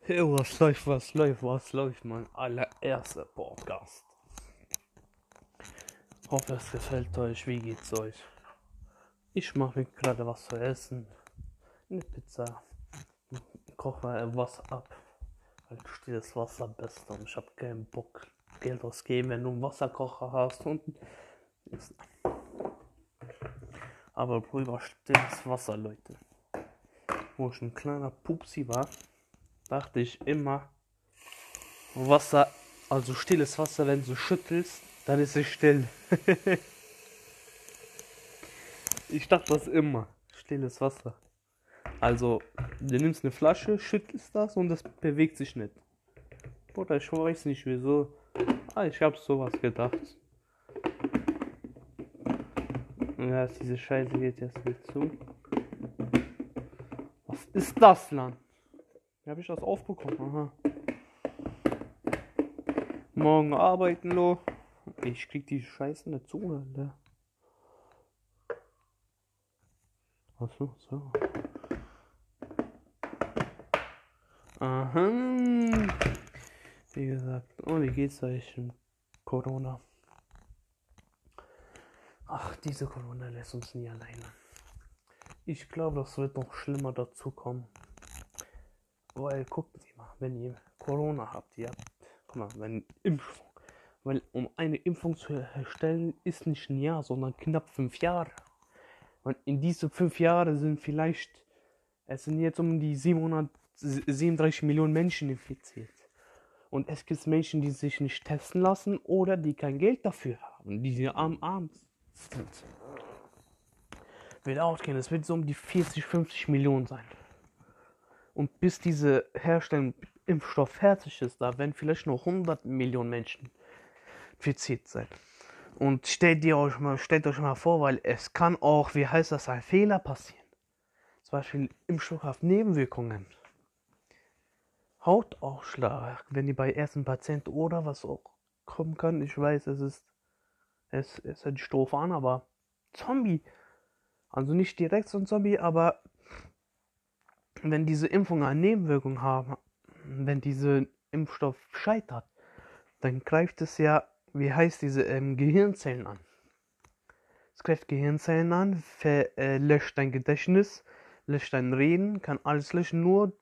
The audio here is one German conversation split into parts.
Hey, was läuft, was läuft, was läuft, mein allererster Podcast. Hoffe, es gefällt euch. Wie geht's euch? Ich mache mir gerade was zu essen. Eine Pizza. Koche was ab. Halt stilles Wasser best und ich habe keinen Bock Geld ausgeben, wenn du einen Wasserkocher hast und aber drüber stilles Wasser, Leute. Wo ich ein kleiner Pupsi war, dachte ich immer, Wasser, also stilles Wasser, wenn du schüttelst, dann ist es still. ich dachte das immer, stilles Wasser. Also, du nimmst eine Flasche, schüttelst das und das bewegt sich nicht. Oder ich weiß nicht wieso. Ah, ich hab sowas gedacht. Ja, diese Scheiße geht jetzt nicht zu. Was ist das, Land? Wie habe ich das aufbekommen? Aha. Morgen arbeiten, lo. Ich krieg die Scheiße nicht zu, Alter. Achso, so. Aha. Wie gesagt, oh, wie geht's euch im Corona? Ach, diese Corona lässt uns nie alleine. Ich glaube, das wird noch schlimmer dazu kommen. Weil, gucken Sie mal, wenn ihr Corona habt, ihr habt, guck mal, wenn Impfung, weil um eine Impfung zu erstellen, ist nicht ein Jahr, sondern knapp fünf Jahre. Und in diese fünf Jahre sind vielleicht, es sind jetzt um die 737 Millionen Menschen infiziert. Und es gibt Menschen, die sich nicht testen lassen oder die kein Geld dafür haben, die arm arm sind. Wird ausgehen, es wird so um die 40, 50 Millionen sein. Und bis diese Herstellung Impfstoff fertig ist, da werden vielleicht noch 100 Millionen Menschen infiziert sein. Und stellt ihr euch mal, stellt euch mal vor, weil es kann auch, wie heißt das, ein Fehler passieren. Zum Beispiel Impfstoff Nebenwirkungen. Hautausschlag, wenn ihr bei ersten Patienten oder was auch kommen kann. Ich weiß, es ist, es, es hört sich doof an, aber Zombie. Also nicht direkt so ein Zombie, aber wenn diese Impfungen eine Nebenwirkung haben, wenn diese Impfstoff scheitert, dann greift es ja, wie heißt diese ähm, Gehirnzellen an. Es greift Gehirnzellen an, ver, äh, löscht dein Gedächtnis, löscht dein Reden, kann alles löschen, nur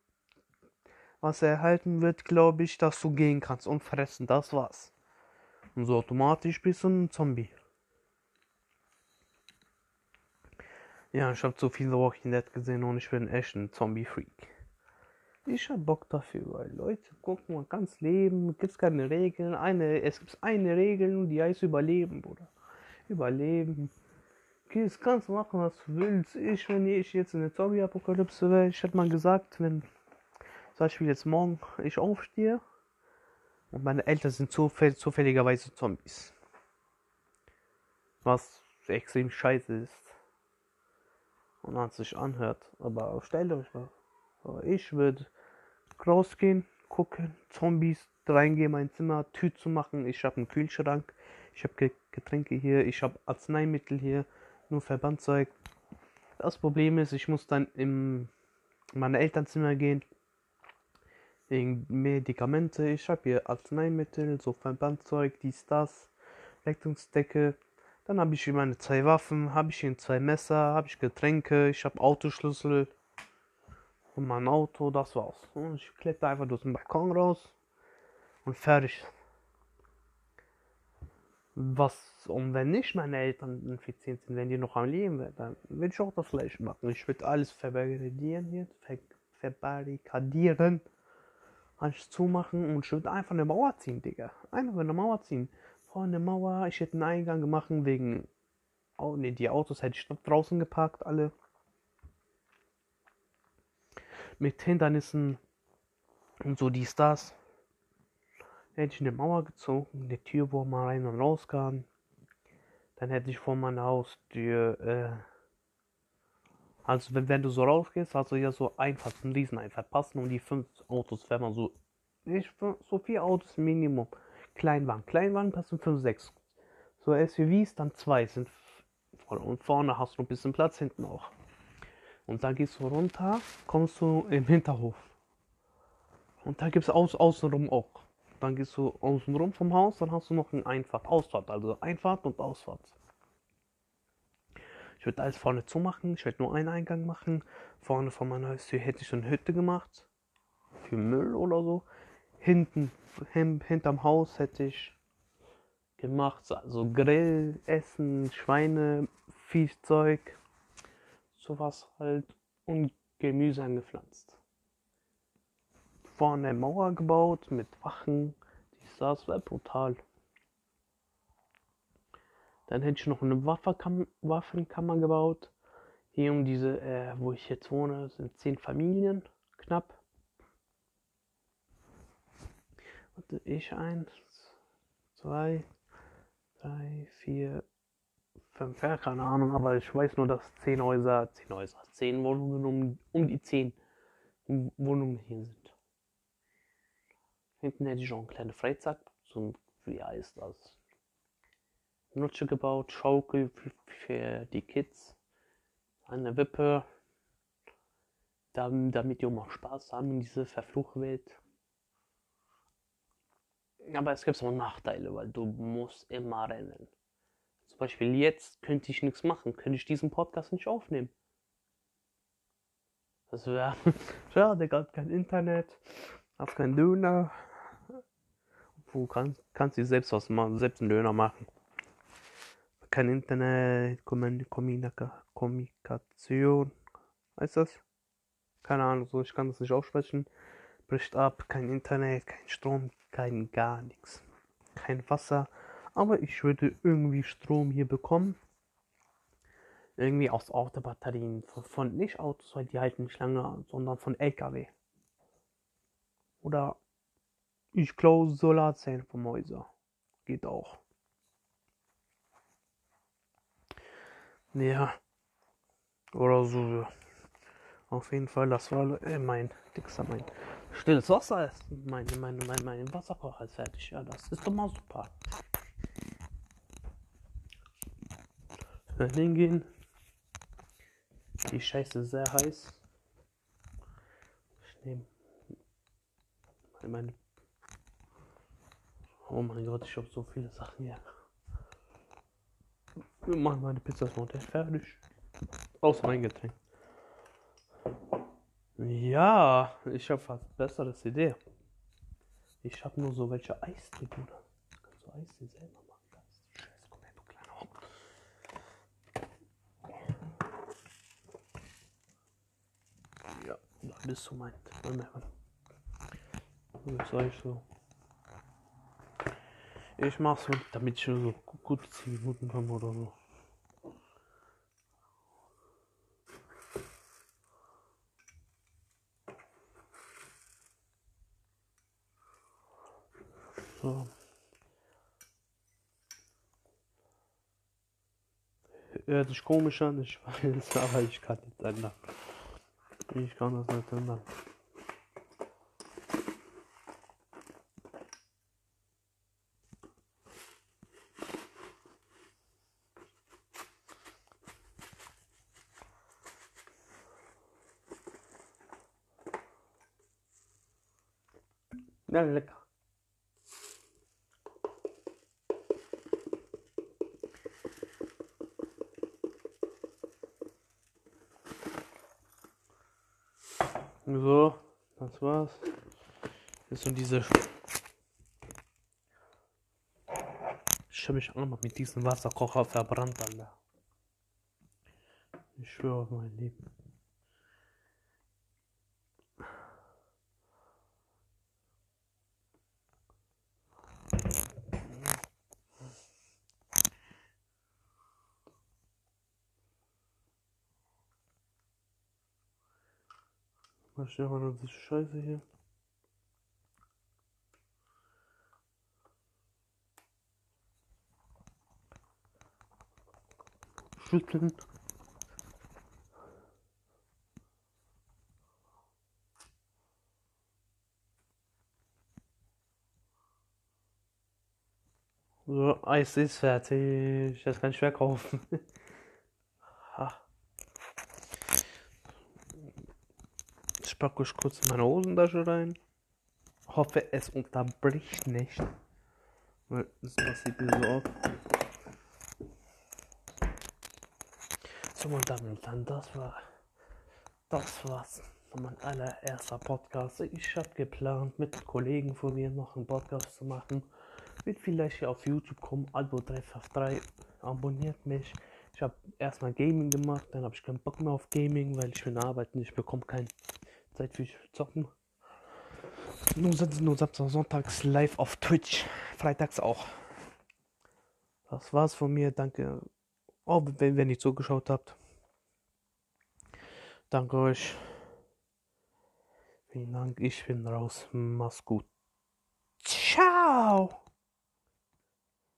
was erhalten wird, glaube ich, dass du gehen kannst und fressen, das war's. Und so automatisch bist du ein Zombie. Ja, ich habe zu viele Walking Dead gesehen und ich bin echt ein Zombie-Freak. Ich hab Bock dafür, weil Leute, guck mal, ganz Leben, gibt's keine Regeln. Eine, es gibt eine Regel und die heißt Überleben, Bruder. Überleben. Das kannst machen, was du willst. Ich, wenn ich jetzt in der Zombie-Apokalypse wäre, ich hätte mal gesagt, wenn zum Beispiel jetzt morgen ich aufstehe und meine Eltern sind zufäll zufälligerweise Zombies. Was extrem scheiße ist. Und man sich anhört. Aber stellt euch mal ich würde rausgehen, gucken, Zombies reingehen, mein Zimmer, Tür zu machen. Ich habe einen Kühlschrank, ich habe Getränke hier, ich habe Arzneimittel hier, nur Verbandzeug. Das Problem ist, ich muss dann in meine Elternzimmer gehen, Medikamente. Ich habe hier Arzneimittel, so Verbandzeug, dies, das, Rettungsdecke. Dann habe ich hier meine zwei Waffen, habe ich hier zwei Messer, habe ich Getränke, ich habe Autoschlüssel und mein Auto, das war's. Und ich kletter einfach durch den Balkon raus und fertig. Was, und wenn nicht meine Eltern infiziert sind, wenn die noch am Leben wären, dann würde ich auch das gleiche machen. Ich würde alles verbarrikadieren hier, ver verbarrikadieren, alles zumachen und ich würde einfach eine Mauer ziehen, Digga. Einfach eine Mauer ziehen. Vor eine Mauer, ich hätte einen Eingang gemacht wegen, oh ne, die Autos hätte ich draußen geparkt, alle mit Hindernissen und so dies, das. Hätte ich eine Mauer gezogen, eine Tür, wo man rein und raus kann. Dann hätte ich vor meiner Haustür, äh, also wenn, wenn du so rausgehst, hast du ja so einfach einen Rieseneinfahrt passen und die fünf Autos, wenn man so, nicht so vier Autos Minimum. Kleinwagen, Kleinwagen passen fünf, sechs. So SUVs, dann zwei sind und vorne hast du ein bisschen Platz, hinten auch. Und dann gehst du runter, kommst du im Hinterhof. Und da gibt es aus, außenrum auch. Dann gehst du außenrum vom Haus, dann hast du noch eine Einfahrt, Ausfahrt, also Einfahrt und Ausfahrt. Ich würde alles vorne zumachen, ich werde nur einen Eingang machen. Vorne von meiner Haustür hätte ich eine Hütte gemacht. Für Müll oder so. Hinten, hin, hinterm Haus hätte ich gemacht, also Grill, Essen, Schweine, Viehzeug, sowas halt und Gemüse angepflanzt vorne eine Mauer gebaut mit Wachen. Dies, das wäre brutal. Dann hätte ich noch eine Waffenkam Waffenkammer gebaut. Hier um diese, äh, wo ich jetzt wohne, sind zehn Familien, knapp. Warte, ich eins, zwei, drei, vier, fünf, ja, keine Ahnung, aber ich weiß nur, dass zehn Häuser, zehn Häuser, zehn Wohnungen um, um die zehn Wohnungen hier sind. Hinten hätte ich auch einen kleinen Freizeug, so wie heißt das? Nutsche gebaut, Schaukel für, die Kids, eine Wippe, damit die auch mal Spaß haben in dieser verfluchten Welt. Aber es gibt auch Nachteile, weil du musst immer rennen. Zum Beispiel jetzt könnte ich nichts machen, könnte ich diesen Podcast nicht aufnehmen. Das wäre schade, gab kein Internet, auf kein Döner. Du kannst, kannst dir selbst was machen, selbst einen Döner machen. Kein Internet, Kommunikation. Heißt das? Keine Ahnung, so ich kann das nicht aussprechen. Bricht ab, kein Internet, kein Strom, kein gar nichts. Kein Wasser. Aber ich würde irgendwie Strom hier bekommen. Irgendwie aus Autobatterien. Von, von nicht Autos, weil die halten nicht lange, sondern von LKW. Oder ich glaube Solarzellen vom Häuser. Geht auch. Ja. Oder so. Auf jeden Fall, das war äh, mein Dickster, mein stilles Wasser ist. Mein, mein, mein, mein Wasserkocher ist fertig. Ja, das ist doch mal super. Hingehen. Die Scheiße ist sehr heiß. Ich nehme meine Oh mein Gott, ich habe so viele Sachen hier. Wir machen meine Pizza fertig. Außer mein Getränk. Ja, ich habe fast besseres Idee. Ich habe nur so welche Eistee, Bruder. Kannst du Eistee selber machen? Scheiße, komm her, du kleiner Hock. Ja, da bist du mein. Was soll ich so? Ich mach's damit ich so gut 10 Minuten komme oder so. So. Hört sich komisch an, ich weiß, aber ich kann nicht ändern. Ich kann das nicht ändern. Ja, lecker. So, das war's. Jetzt und diese. Ich habe mich auch noch mit diesem Wasserkocher verbrannt, Alter. Ich schwöre auf mein Leben. Was steht aber diese Scheiße hier? Schütteln. So, Eis ist fertig. Das kann ich verkaufen. packe ich kurz in meine Hosentasche rein. hoffe, es unterbricht nicht. Weil Das passiert mir so oft. So, meine Damen und Herren, das war. Das war's. Mein allererster Podcast. Ich habe geplant, mit Kollegen von mir noch einen Podcast zu machen. Wird vielleicht hier auf YouTube kommen. Albo 353. Abonniert mich. Ich habe erstmal Gaming gemacht, dann habe ich keinen Bock mehr auf Gaming, weil ich will arbeiten. Ich bekomme keine Zeit für Zocken. Nun sind nur Sonntags live auf Twitch. Freitags auch. Das war's von mir. Danke. Oh, wenn, wenn ihr zugeschaut habt. Danke euch. Vielen Dank. Ich bin raus. Mach's gut.